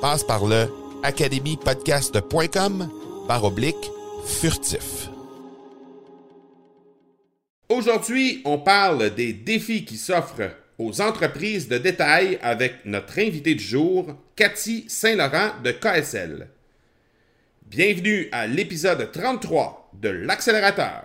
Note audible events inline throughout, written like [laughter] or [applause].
Passe par le academypodcast.com par oblique furtif. Aujourd'hui, on parle des défis qui s'offrent aux entreprises de détail avec notre invité du jour, Cathy Saint-Laurent de KSL. Bienvenue à l'épisode 33 de l'accélérateur.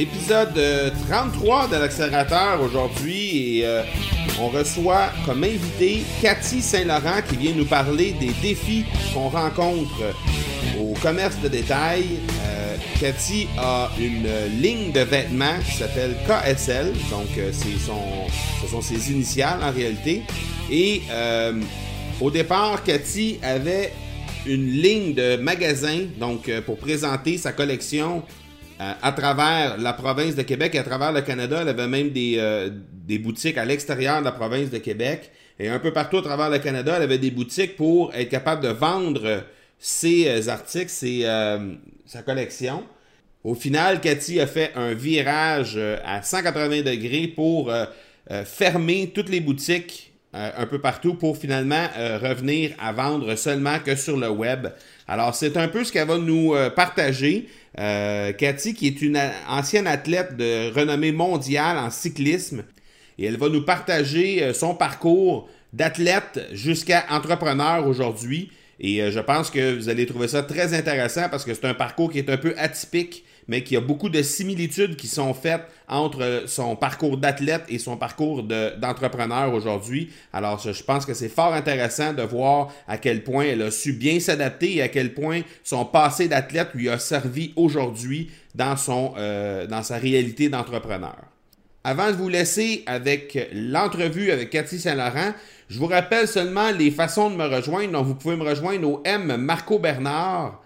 Épisode 33 de l'accélérateur aujourd'hui et euh, on reçoit comme invité Cathy Saint-Laurent qui vient nous parler des défis qu'on rencontre au commerce de détail. Euh, Cathy a une ligne de vêtements qui s'appelle KSL, donc euh, son, ce sont ses initiales en réalité. Et au départ, Cathy avait une ligne de magasins donc pour présenter sa collection euh, à travers la province de Québec et à travers le Canada. Elle avait même des, euh, des boutiques à l'extérieur de la province de Québec. Et un peu partout à travers le Canada, elle avait des boutiques pour être capable de vendre ses euh, articles, sa collection. Au final, Cathy a fait un virage à 180 degrés pour fermer toutes les boutiques un peu partout pour finalement revenir à vendre seulement que sur le web. Alors, c'est un peu ce qu'elle va nous partager. Euh, Cathy, qui est une ancienne athlète de renommée mondiale en cyclisme, et elle va nous partager euh, son parcours d'athlète jusqu'à entrepreneur aujourd'hui. Et euh, je pense que vous allez trouver ça très intéressant parce que c'est un parcours qui est un peu atypique mais qu'il y a beaucoup de similitudes qui sont faites entre son parcours d'athlète et son parcours d'entrepreneur aujourd'hui. Alors, je, pense que c'est fort intéressant de voir à quel point elle a su bien s'adapter et à quel point son passé d'athlète lui a servi aujourd'hui dans, euh, dans sa réalité d'entrepreneur. Avant de vous laisser avec l'entrevue avec Cathy Saint-Laurent, je vous rappelle seulement les façons de me rejoindre. Donc, vous pouvez me rejoindre au M Marco Bernard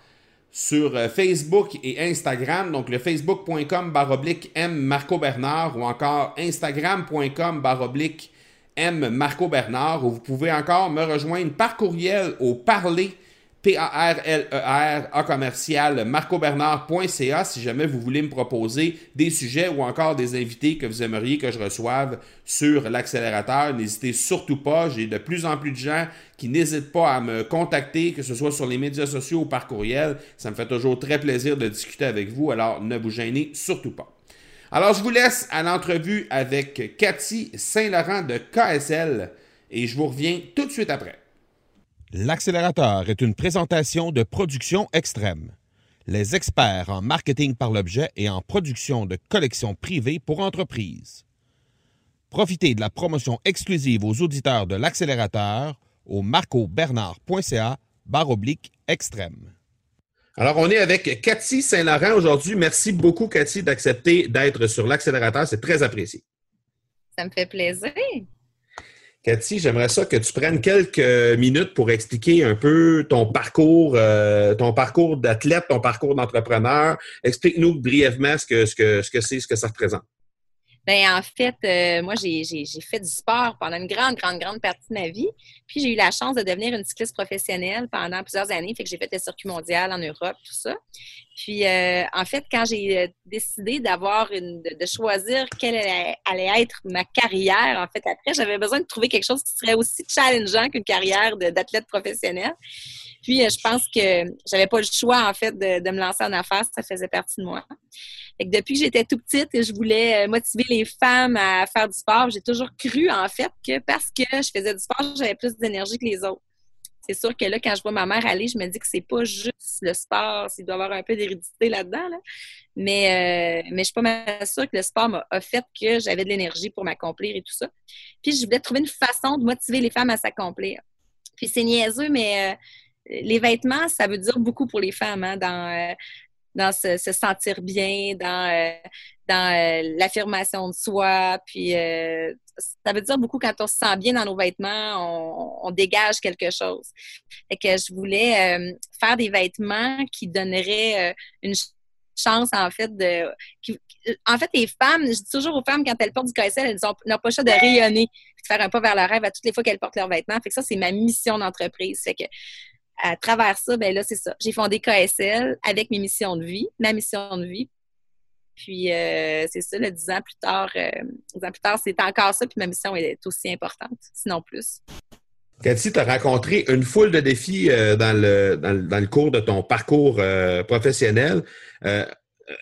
sur euh, Facebook et Instagram, donc le facebook.com baroblique M Marco Bernard ou encore instagram.com baroblique M Marco Bernard où vous pouvez encore me rejoindre par courriel au parler P-A-R-L-E-R, A commercial, marcobernard.ca si jamais vous voulez me proposer des sujets ou encore des invités que vous aimeriez que je reçoive sur l'accélérateur. N'hésitez surtout pas. J'ai de plus en plus de gens qui n'hésitent pas à me contacter, que ce soit sur les médias sociaux ou par courriel. Ça me fait toujours très plaisir de discuter avec vous. Alors ne vous gênez surtout pas. Alors je vous laisse à l'entrevue avec Cathy Saint-Laurent de KSL et je vous reviens tout de suite après. L'accélérateur est une présentation de production extrême. Les experts en marketing par l'objet et en production de collections privées pour entreprises. Profitez de la promotion exclusive aux auditeurs de l'accélérateur au marcobernard.ca barre extrême. Alors, on est avec Cathy Saint-Laurent aujourd'hui. Merci beaucoup, Cathy, d'accepter d'être sur l'accélérateur. C'est très apprécié. Ça me fait plaisir. Cathy, j'aimerais ça que tu prennes quelques minutes pour expliquer un peu ton parcours, euh, ton parcours d'athlète, ton parcours d'entrepreneur. Explique-nous brièvement ce que, ce que, ce que c'est, ce que ça représente. Ben en fait, euh, moi, j'ai fait du sport pendant une grande, grande, grande partie de ma vie. Puis j'ai eu la chance de devenir une cycliste professionnelle pendant plusieurs années. Fait que j'ai fait le circuit mondial en Europe, tout ça. Puis euh, en fait, quand j'ai euh, décidé d'avoir une, de, choisir quelle allait, être ma carrière, en fait, après, j'avais besoin de trouver quelque chose qui serait aussi challengeant qu'une carrière d'athlète professionnel. Puis je pense que j'avais pas le choix, en fait, de, me lancer en affaires. Ça faisait partie de moi depuis que j'étais tout petite, je voulais euh, motiver les femmes à faire du sport. J'ai toujours cru, en fait, que parce que je faisais du sport, j'avais plus d'énergie que les autres. C'est sûr que là, quand je vois ma mère aller, je me dis que c'est pas juste le sport, il doit y avoir un peu d'hérédité là-dedans. Mais, euh, mais je suis pas mal sûre que le sport m'a fait que j'avais de l'énergie pour m'accomplir et tout ça. Puis je voulais trouver une façon de motiver les femmes à s'accomplir. Puis c'est niaiseux, mais euh, les vêtements, ça veut dire beaucoup pour les femmes. Hein, dans, dans se, sentir bien, dans, euh, dans euh, l'affirmation de soi. Puis euh, ça veut dire beaucoup quand on se sent bien dans nos vêtements, on, dégage quelque chose. Fait que je voulais faire des vêtements qui donneraient une chance, en fait, de. en fait, les femmes, je dis toujours aux femmes, quand elles portent du KSL, elles n'ont pas le choix de rayonner, de faire un pas vers leur rêve à toutes les fois qu'elles portent leurs vêtements. Fait que ça, c'est ma mission d'entreprise. Fait que à travers ça, ben là, c'est ça. J'ai fondé KSL avec mes missions de vie, ma mission de vie. Puis euh, c'est ça, le dix ans plus tard, euh, ans plus tard, c'est encore ça, puis ma mission est aussi importante, sinon plus. Cathy, tu as rencontré une foule de défis euh, dans, le, dans, le, cours de ton parcours professionnel.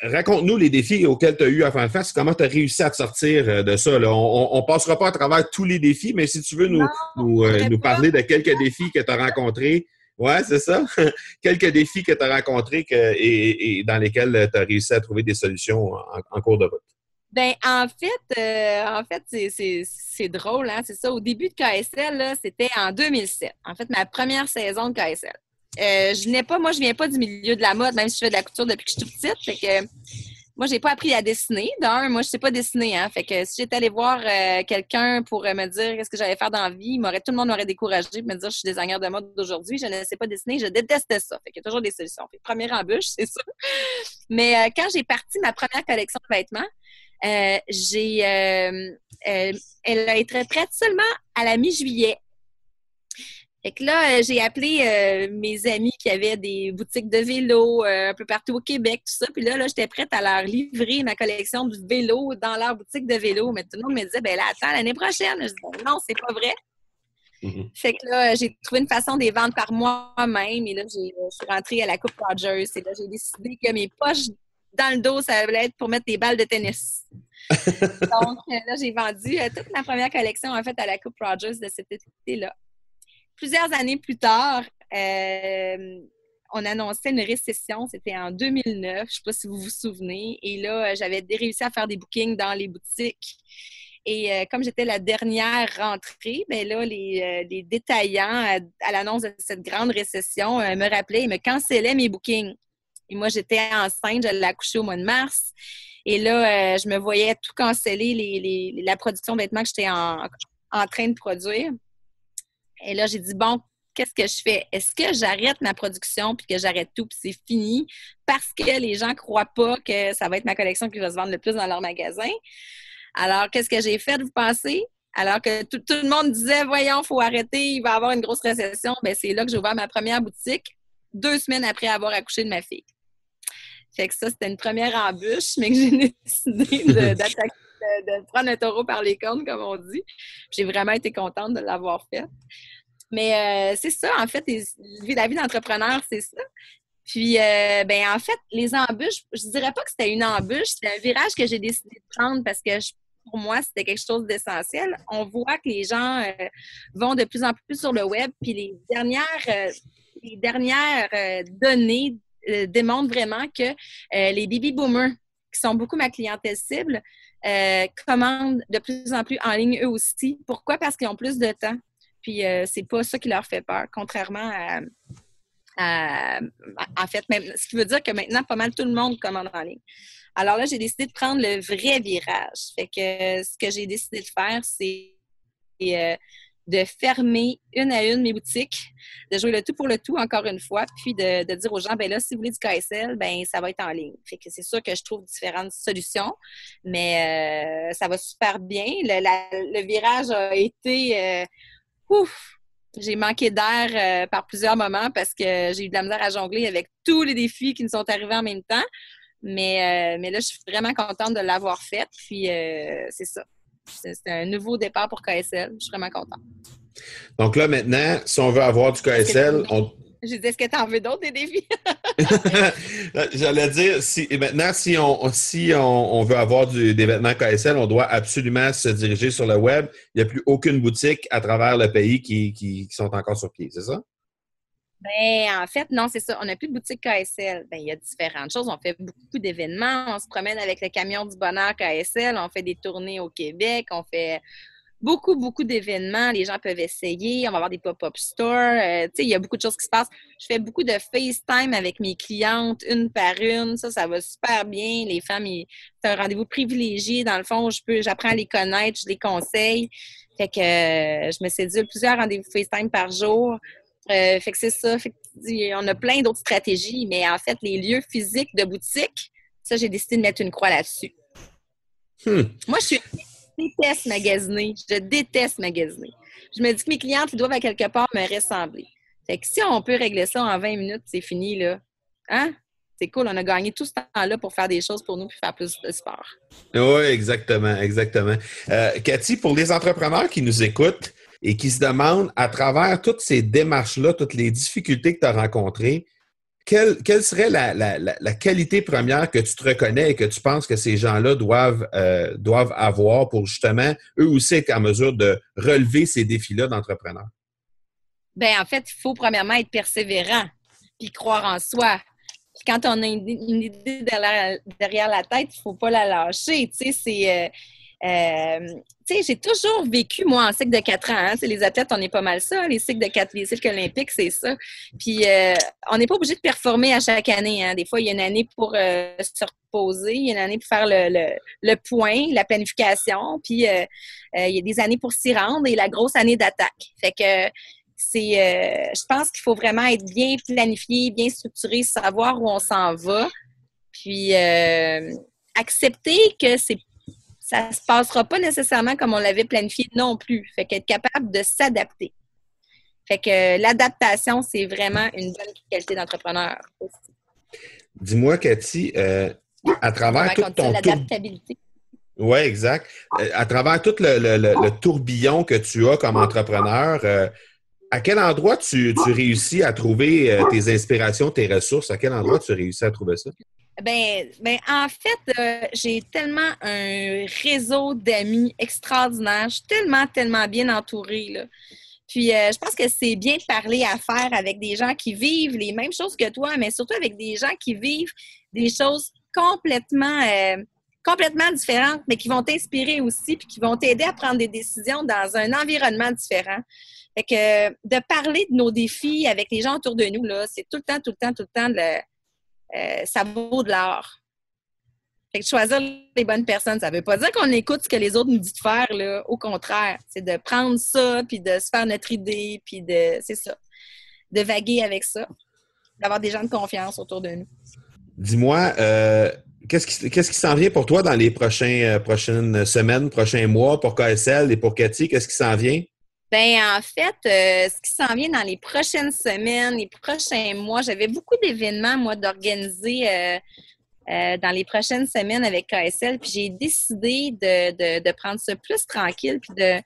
Raconte-nous les défis auxquels tu as eu à faire face. Comment tu as réussi à te sortir de ça? On ne passera pas à travers tous les défis, mais si tu veux nous, nous, nous parler de quelques défis que tu as rencontrés, oui, c'est ça. [laughs] Quelques défis que tu as rencontrés et, dans lesquels tu as réussi à trouver des solutions en, cours de route. Ben en fait, euh, en fait, c'est drôle, hein? C'est ça. Au début de KSL, c'était en 2007. En fait, ma première saison de KSL. Euh, je n'ai pas, moi, je viens pas du milieu de la mode, même si je fais de la couture depuis que je suis toute petite. Fait que moi, j'ai pas appris à dessiner. D'un, moi, je sais pas dessiner. Hein. Fait que si j'étais allée voir euh, quelqu'un pour euh, me dire qu'est-ce que j'allais faire dans la vie, tout le monde m'aurait découragé de me dire je suis designer de mode d'aujourd'hui, je ne sais pas dessiner, je détestais ça. Fait qu'il y a toujours des solutions. Fait première embûche, c'est ça. Mais euh, quand j'ai parti ma première collection de vêtements, j'ai elle a été prête seulement à la mi-juillet. Fait que là, euh, j'ai appelé euh, mes amis qui avaient des boutiques de vélo euh, un peu partout au Québec, tout ça. Puis là, là j'étais prête à leur livrer ma collection de vélos dans leur boutique de vélo. Mais tout le monde me disait, ben là, attends, l'année prochaine. Je dis, non, c'est pas vrai. Mm-hmm. Fait que là, j'ai trouvé une façon de les vendre par moi-même. Et là, je suis rentrée à la Coupe Rogers. Et là, j'ai décidé que mes poches dans le dos, ça allait être pour mettre des balles de tennis. [laughs] Donc, là, j'ai vendu toute ma première collection, en fait, à la Coupe Rogers de cet été-là plusieurs années plus tard, euh, on annonçait une récession. C'était en 2009. Je ne sais pas si vous vous souvenez. Et là, j'avais réussi à faire des bookings dans les boutiques. Et euh, comme j'étais la dernière rentrée, ben là, les, euh, détaillants à, l'annonce de cette grande récession me rappelaient, ils me cancellaient mes bookings. Et moi, j'étais enceinte, j'allais accoucher au mois de mars. Et là, je me voyais tout canceller la production de vêtements que j'étais en, train de produire. Et là, j'ai dit, bon, qu'est-ce que je fais? Est-ce que j'arrête ma production puis que j'arrête tout puis c'est fini? Parce que les gens ne croient pas que ça va être ma collection qui va se vendre le plus dans leur magasin? Alors, qu'est-ce que j'ai fait, vous pensez? Alors que tout, le monde disait, voyons, il faut arrêter, il va y avoir une grosse récession. Bien, c'est là que j'ai ouvert ma première boutique, deux semaines après avoir accouché de ma fille. Fait que ça, c'était une première embûche, mais que j'ai [laughs] décidé [laughs] d'attaquer de, prendre un taureau par les cornes, comme on dit. J'ai vraiment été contente de l'avoir fait. Mais euh, c'est ça, en fait, la vie d'entrepreneur, c'est ça. Puis, euh, ben, en fait, les embûches, je dirais pas que c'était une embûche, c'est un virage que j'ai décidé de prendre parce que pour moi, c'était quelque chose d'essentiel. On voit que les gens euh, vont de plus en plus sur le web, puis les dernières, les dernières données démontrent vraiment que les baby boomers, qui sont beaucoup ma clientèle cible, euh, commandent de plus en plus en ligne eux aussi. Pourquoi? Parce qu'ils ont plus de temps. Puis euh, c'est pas ça qui leur fait peur, contrairement en fait, ce qui veut dire que maintenant, pas mal tout le monde commande en ligne. Alors là, j'ai décidé de prendre le vrai virage. Fait que ce que j'ai décidé de faire, c'est euh, de fermer une à une mes boutiques, de jouer le tout pour le tout encore une fois, puis de, dire aux gens, ben là, si vous voulez du KSL, ben ça va être en ligne. Fait que c'est sûr que je trouve différentes solutions, mais euh, ça va super bien. Le, virage a été euh, ouf! J'ai manqué d'air par plusieurs moments parce que j'ai eu de la misère à jongler avec tous les défis qui nous sont arrivés en même temps. Mais, mais là, je suis vraiment contente de l'avoir fait. Puis c'est ça. C'est un nouveau départ pour KSL. Je suis vraiment contente. Donc là, maintenant, si on veut avoir du KSL, on... Je disais, est-ce que tu en veux d'autres des défis? [laughs] [laughs] J'allais dire, si, maintenant, si on, si on, veut avoir des vêtements KSL, on doit absolument se diriger sur le web. Il n'y a plus aucune boutique à travers le pays qui, qui sont encore sur pied, c'est ça? Ben, en fait, non, c'est ça. On n'a plus de boutique KSL. Ben, il y a différentes choses. On fait beaucoup d'événements. On se promène avec le camion du bonheur KSL. On fait des tournées au Québec. On fait beaucoup, beaucoup d'événements. Les gens peuvent essayer. On va avoir des pop-up stores. Euh, tu sais, il y a beaucoup de choses qui se passent. Je fais beaucoup de FaceTime avec mes clientes, une par une. Ça, ça va super bien. Les femmes, c'est un rendez-vous privilégié. Dans le fond, je peux, j'apprends à les connaître, je les conseille. Fait que euh, je me sédule plusieurs rendez-vous FaceTime par jour. Euh, fait que c'est ça. on a plein d'autres stratégies, mais en fait, les lieux physiques de boutique, ça, j'ai décidé de mettre une croix là-dessus. Hmm. Moi, je, déteste magasiner. Je déteste magasiner. Je me dis que mes clientes, ils doivent à quelque part me ressembler. Fait que si on peut régler ça en 20 minutes, c'est fini, là. Hein? C'est cool, on a gagné tout ce temps-là pour faire des choses pour nous puis faire plus de sport. Oui, exactement, exactement. Euh, Cathy, pour les entrepreneurs qui nous écoutent, et qui se demandent, à travers toutes ces démarches-là, toutes les difficultés que tu as rencontrées, quelle, serait la, qualité première que tu te reconnais et que tu penses que ces gens-là doivent, euh, doivent avoir pour justement, eux aussi, être en mesure de relever ces défis-là d'entrepreneur? Bien, en fait, il faut premièrement être persévérant puis croire en soi. Puis quand on a une, idée derrière, la tête, il ne faut pas la lâcher. Tu sais, c'est. Euh, euh, tu sais, j'ai toujours vécu, moi, en cycle de quatre ans. Hein. Les athlètes, on est pas mal ça. Les cycles de quatre, les cycles olympiques, c'est ça. Puis, euh, on n'est pas obligé de performer à chaque année. Hein. Des fois, il y a une année pour euh, se reposer, il y a une année pour faire le, le, point, la planification. Puis, il y a des années pour s'y rendre et la grosse année d'attaque. Fait que c'est, je pense qu'il faut vraiment être bien planifié, bien structuré, savoir où on s'en va. Puis, accepter que c'est ça ne se passera pas nécessairement comme on l'avait planifié non plus. Fait qu'être capable de s'adapter. Fait que l'adaptation, c'est vraiment une bonne qualité d'entrepreneur Dis-moi, Cathy, euh, à travers tout ton l'adaptabilité? Oui, exact. Euh, à travers tout le, tourbillon que tu as comme entrepreneur, euh, à quel endroit tu, tu réussis à trouver tes inspirations, tes ressources? À quel endroit tu réussis à trouver ça? Ben, ben, en fait, euh, j'ai tellement un réseau d'amis extraordinaire. Je suis tellement, tellement bien entourée. Là. Puis, euh, je pense que c'est bien de parler à faire avec des gens qui vivent les mêmes choses que toi, mais surtout avec des gens qui vivent des choses complètement, euh, complètement différentes, mais qui vont t'inspirer aussi, puis qui vont t'aider à prendre des décisions dans un environnement différent. Fait que de parler de nos défis avec les gens autour de nous, là, c'est tout le temps, tout le temps, tout le temps de euh, ça vaut de l'art. Fait que choisir les bonnes personnes, ça ne veut pas dire qu'on écoute ce que les autres nous disent de faire, là. Au contraire, c'est de prendre ça, puis de se faire notre idée, puis de, c'est ça, de vaguer avec ça, d'avoir des gens de confiance autour de nous. Dis-moi, euh, qu'est-ce qui, s'en vient pour toi dans les euh, prochaines semaines, prochains mois pour KSL et pour Cathy? Qu'est-ce qui s'en vient? Ben en fait, euh, ce qui s'en vient dans les prochaines semaines, les prochains mois, j'avais beaucoup d'événements, moi, d'organiser euh, euh, dans les prochaines semaines avec KSL. Puis j'ai décidé de, prendre ça plus tranquille, puis de,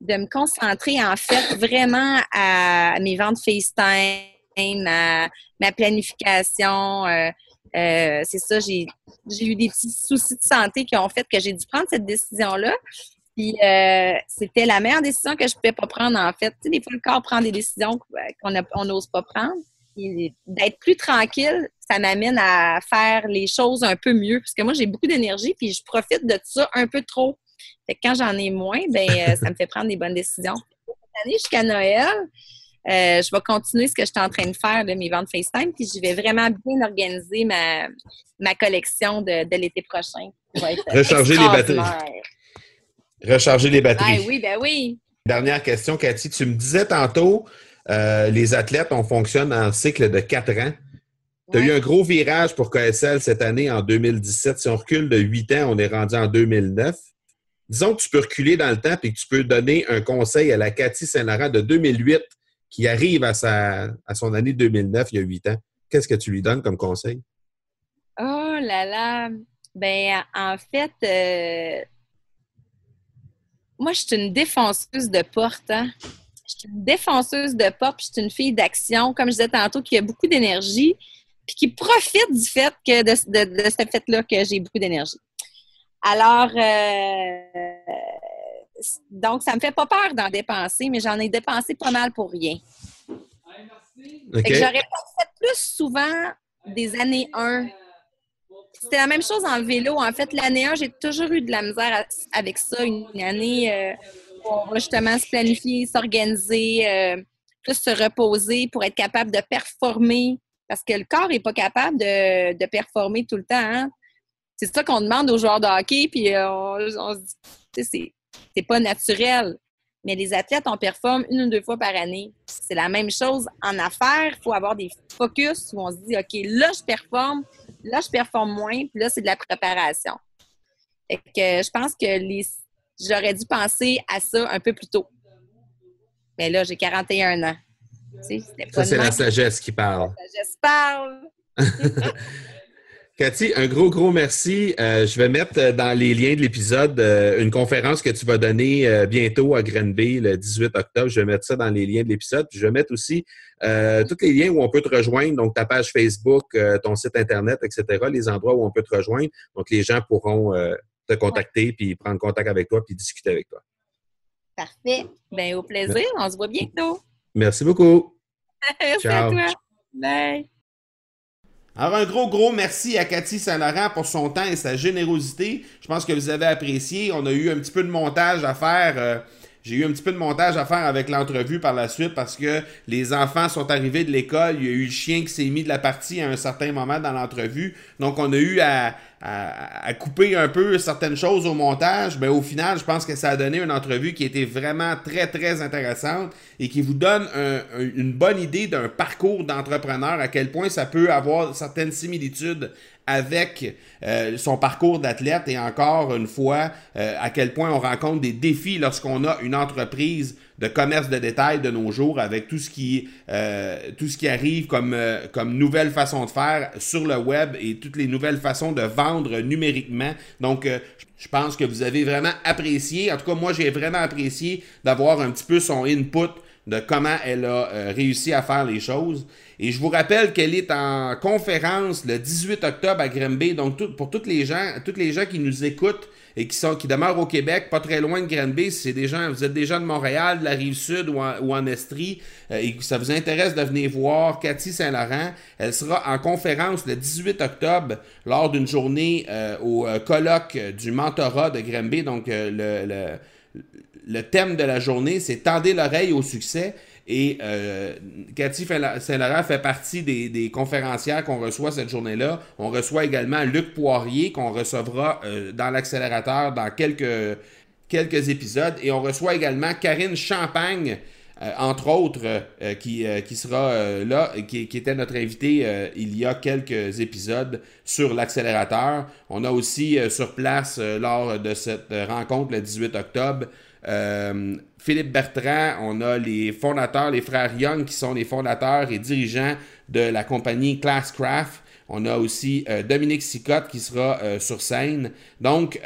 de me concentrer, en fait, vraiment à mes ventes FaceTime, à ma planification. c'est ça, j'ai eu des petits soucis de santé qui ont fait que j'ai dû prendre cette décision-là. Puis euh, c'était la meilleure décision que je pouvais pas prendre en fait. Tu sais, des fois le corps prend des décisions qu'on n'ose pas prendre. D'être plus tranquille, ça m'amène à faire les choses un peu mieux. Parce que moi, j'ai beaucoup d'énergie, puis je profite de ça un peu trop. Fait que quand j'en ai moins, ben euh, ça me fait prendre des bonnes décisions. Cette année, jusqu'à Noël, Euh, je vais continuer ce que je suis en train de faire de mes ventes FaceTime, puis je vais vraiment bien organiser ma, ma collection de, de l'été prochain. Recharger les batteries. Recharger les batteries. oui, ben oui. Dernière question, Cathy. Tu me disais tantôt, euh, les athlètes, on fonctionne en cycle de quatre ans. Tu as eu un gros virage pour KSL cette année en 2017. Si on recule de 8 ans, on est rendu en 2009. Disons que tu peux reculer dans le temps et que tu peux donner un conseil à la Cathy Saint-Laurent de 2008 qui arrive à, sa, à son année 2009, il y a 8 ans. Qu'est-ce que tu lui donnes comme conseil? Oh là là! Ben, en fait, euh, moi, je suis une défonceuse de porte. Hein? Je suis une défonceuse de porte, puis je suis une fille d'action, comme je disais tantôt, qui a beaucoup d'énergie puis qui profite du fait que de, ce fait-là que j'ai beaucoup d'énergie. Alors, euh, donc, ça me fait pas peur d'en dépenser, mais j'en ai dépensé pas mal pour rien. J'aurais pas fait plus souvent des années 1. C'était la même chose en vélo. En fait, l'année 1, j'ai toujours eu de la misère avec ça. Une année euh, où on va justement se planifier, s'organiser, euh, plus se reposer pour être capable de performer parce que le corps n'est pas capable de, performer tout le temps. Hein. C'est ça qu'on demande aux joueurs de hockey, puis euh, on, se dit, c'est pas naturel. Mais les athlètes, on performe une ou deux fois par année. C'est la même chose en affaires. Il faut avoir des focus où on se dit, OK, là, je performe, là, je performe moins, puis là, c'est de la préparation. Fait que je pense que les... j'aurais dû penser à ça un peu plus tôt. Mais là, j'ai 41 ans. Ça, c'est la sagesse qui parle. La sagesse parle. [laughs] Cathy, un gros, gros merci. Euh, je vais mettre euh, dans les liens de l'épisode euh, une conférence que tu vas donner bientôt à Grenby le 18 octobre. Je vais mettre ça dans les liens de l'épisode. je vais mettre aussi tous les liens où on peut te rejoindre, donc ta page Facebook, ton site Internet, etc., les endroits où on peut te rejoindre. Donc, les gens pourront te contacter, puis prendre contact avec toi, puis discuter avec toi. Parfait. Bien, au plaisir. On se voit bientôt. Merci beaucoup. [laughs] merci à toi. Bye. Alors, un gros, gros merci à Cathy Saint-Laurent pour son temps et sa générosité. Je pense que vous avez apprécié. On a eu un petit peu de montage à faire. Euh, j'ai eu un petit peu de montage à faire avec l'entrevue par la suite parce que les enfants sont arrivés de l'école. Il y a eu le chien qui s'est mis de la partie à un certain moment dans l'entrevue. Donc, on a eu à, couper un peu certaines choses au montage. Mais au final, je pense que ça a donné une entrevue qui était vraiment très, très intéressante et qui vous donne une bonne idée d'un parcours d'entrepreneur, à quel point ça peut avoir certaines similitudes avec euh, son parcours d'athlète et encore une fois euh, à quel point on rencontre des défis lorsqu'on a une entreprise de commerce de détail de nos jours avec tout ce qui euh, tout ce qui arrive comme comme nouvelle façon de faire sur le web et toutes les nouvelles façons de vendre numériquement. Donc je pense que vous avez vraiment apprécié, en tout cas moi j'ai vraiment apprécié d'avoir un petit peu son input de comment elle a réussi à faire les choses. Et je vous rappelle qu'elle est en conférence le 18 octobre à Granby. Donc, pour toutes les gens, toutes les gens qui nous écoutent et qui sont qui demeurent au Québec, pas très loin de Granby, si c'est des gens, vous êtes des gens de Montréal, de la rive sud ou en, Estrie, euh, et que ça vous intéresse de venir voir Cathy Saint-Laurent, elle sera en conférence le 18 octobre lors d'une journée euh, au euh, colloque du mentorat de Granby. Donc, le, le thème de la journée, c'est Tendez l'oreille au succès. Et euh, Cathy Saint-Laurent fait partie des, conférencières qu'on reçoit cette journée-là. On reçoit également Luc Poirier qu'on recevra euh, dans l'accélérateur dans quelques, quelques épisodes. Et on reçoit également Karine Champagne. Euh, entre autres, qui, qui, sera là, qui, était notre invité il y a quelques épisodes sur l'accélérateur. On a aussi sur place, lors de cette rencontre le 18 octobre, euh, Philippe Bertrand, on a les fondateurs, les frères Young, qui sont les fondateurs et dirigeants de la compagnie Classcraft. On a aussi euh, Dominique Sicotte qui sera euh, sur scène. Donc,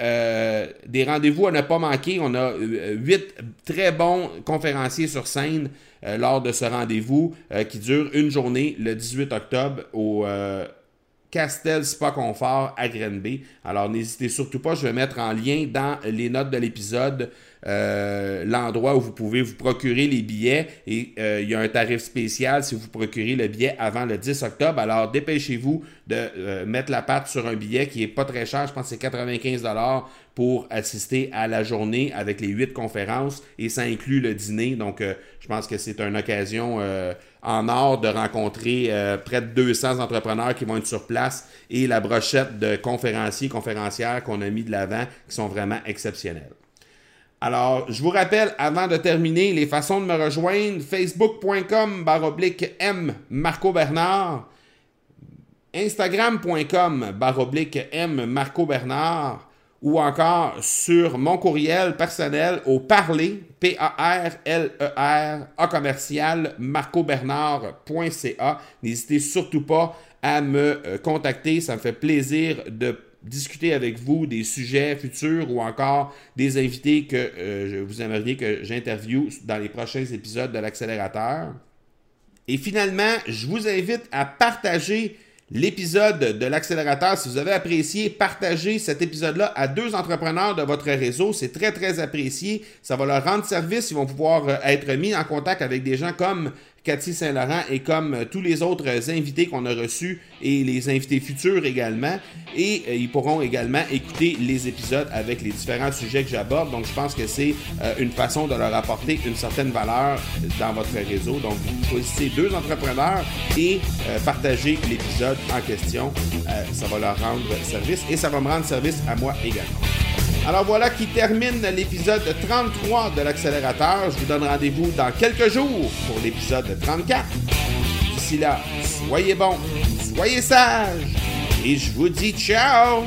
des rendez-vous à ne pas manquer. On a huit très bons conférenciers sur scène lors de ce rendez-vous qui dure une journée le 18 octobre au Castel Spa Confort à Grenby. Alors, n'hésitez surtout pas, je vais mettre en lien dans les notes de l'épisode euh, l'endroit où vous pouvez vous procurer les billets et euh, il y a un tarif spécial si vous procurez le billet avant le 10 octobre. Alors dépêchez-vous de euh, mettre la patte sur un billet qui est pas très cher, je pense que c'est 95 pour assister à la journée avec les huit conférences et ça inclut le dîner. Donc, euh, je pense que c'est une occasion euh, en or de rencontrer euh, près de 200 entrepreneurs qui vont être sur place et la brochette de conférenciers, conférencières qu'on a mis de l'avant qui sont vraiment exceptionnels. Alors, je vous rappelle, avant de terminer, les façons de me rejoindre, facebook.com baroblique M Marco Bernard, instagram.com baroblique M Marco Bernard, ou encore sur mon courriel personnel au parler, P-A-R-L-E-R, A commercial, marcobernard.ca. N'hésitez surtout pas à me euh, contacter, ça me fait plaisir de discuter avec vous des sujets futurs ou encore des invités que euh, vous aimeriez que j'interviewe dans les prochains épisodes de l'accélérateur. Et finalement, je vous invite à partager l'épisode de l'accélérateur. Si vous avez apprécié, partagez cet épisode-là à deux entrepreneurs de votre réseau. C'est très, très apprécié. Ça va leur rendre service. Ils vont pouvoir euh, être mis en contact avec des gens comme Cathy Saint-Laurent et comme euh, tous les autres invités qu'on a reçus et les invités futurs également. Et euh, ils pourront également écouter les épisodes avec les différents sujets que j'aborde. Donc, je pense que c'est euh, une façon de leur apporter une certaine valeur dans votre réseau. Donc, vous choisissez deux entrepreneurs et partagez l'épisode en question. ça va leur rendre service et ça va me rendre service à moi également. Alors voilà qui termine l'épisode 33 de l'accélérateur. Je vous donne rendez-vous dans quelques jours pour l'épisode 34. D'ici là, soyez bons, soyez sages et je vous dis ciao